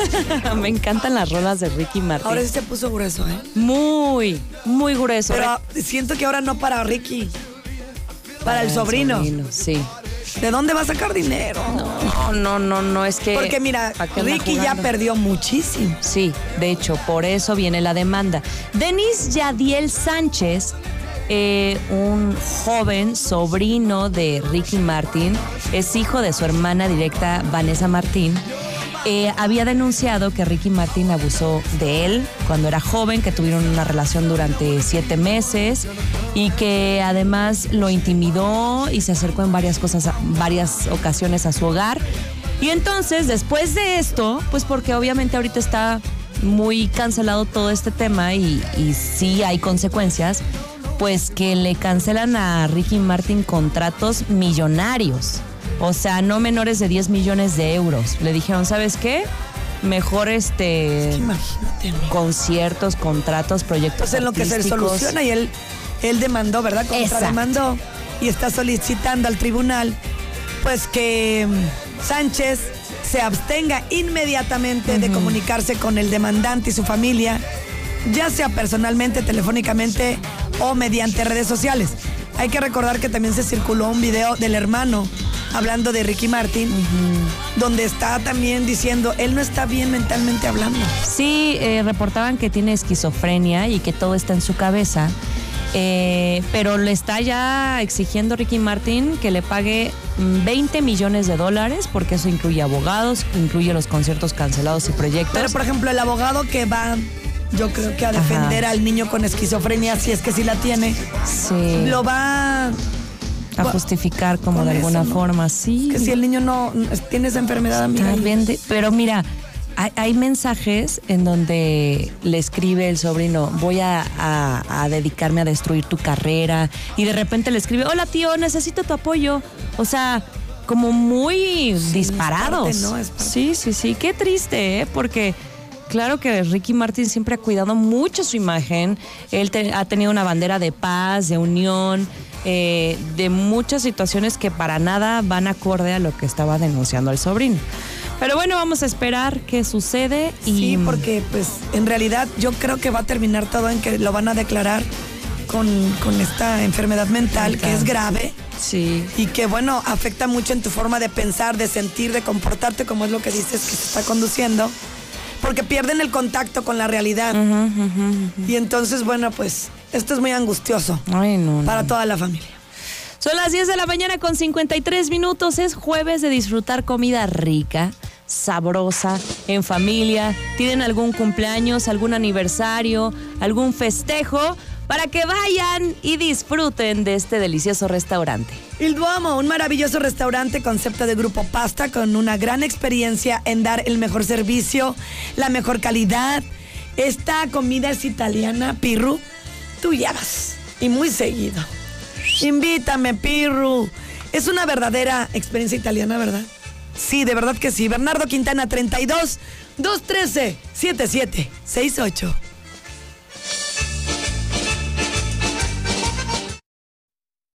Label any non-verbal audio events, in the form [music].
[laughs] Me encantan las rolas de Ricky Martin. Ahora sí se puso grueso, ¿eh? Muy, muy grueso. Pero siento que ahora no para Ricky. Para, el, sobrino. sobrino. Sí. ¿De dónde va a sacar dinero? No, no, no, no, es que. Porque mira, Ricky ya perdió muchísimo. Sí, de hecho, por eso viene la demanda. Denis Yadiel Sánchez, eh, un joven sobrino de Ricky Martin, es hijo de su hermana directa Vanessa Martín. Eh, había denunciado que Ricky Martin abusó de él cuando era joven, que tuvieron una relación durante siete meses y que además lo intimidó y se acercó en varias cosas, varias ocasiones a su hogar. Y entonces, después de esto, pues porque obviamente ahorita está muy cancelado todo este tema y, y sí hay consecuencias, pues que le cancelan a Ricky Martin contratos millonarios. O sea, no menores de 10 millones de euros. Le dijeron, ¿sabes qué? Mejor este. imagínate. Conciertos, contratos, proyectos. Pues en lo que se soluciona y él, él demandó, ¿verdad? demandó y está solicitando al tribunal, pues que mm, Sánchez se abstenga inmediatamente de comunicarse con el demandante y su familia, ya sea personalmente, telefónicamente o mediante redes sociales. Hay que recordar que también se circuló un video del hermano hablando de Ricky Martin, donde está también diciendo, él no está bien mentalmente hablando. Sí, eh, reportaban que tiene esquizofrenia y que todo está en su cabeza. Eh, pero le está ya exigiendo Ricky Martin que le pague 20 millones de dólares, porque eso incluye abogados, incluye los conciertos cancelados y proyectos. Pero, por ejemplo, el abogado que va yo creo que a defender al niño con esquizofrenia, si es que sí la tiene, sí. lo va a justificar como de alguna forma, sí. Que si el niño no tiene esa enfermedad, amiga. pero mira, hay, mensajes en donde le escribe el sobrino, voy a, dedicarme a destruir tu carrera, y de repente le escribe, hola tío, necesito tu apoyo. O sea, como muy disparados. Sí, sí, sí, qué triste, ¿eh? Porque claro que Ricky Martin siempre ha cuidado mucho su imagen. Él ha tenido una bandera de paz, de unión, eh, de muchas situaciones que para nada van acorde a lo que estaba denunciando el sobrino. Pero bueno, vamos a esperar qué sucede. Y... Sí, porque pues en realidad yo creo que va a terminar todo en que lo van a declarar con, esta enfermedad mental que es grave. Sí. Y que bueno, afecta mucho en tu forma de pensar, de sentir, de comportarte, como es lo que dices que se está conduciendo porque pierden el contacto con la realidad. Y entonces, bueno, pues esto es muy angustioso para toda la familia. Son las 10 de la mañana con 53 minutos. Es jueves de disfrutar comida rica, sabrosa, en familia. ¿Tienen algún cumpleaños, algún aniversario, algún festejo? Para que vayan y disfruten de este delicioso restaurante. Il Duomo, un maravilloso restaurante concepto de grupo pasta con una gran experiencia en dar el mejor servicio, la mejor calidad. Esta comida es italiana, Pirru. Tú llevas y muy seguido. Invítame, Pirru. Es una verdadera experiencia italiana, ¿verdad? Sí, de verdad que sí. Bernardo Quintana 32 213 7768.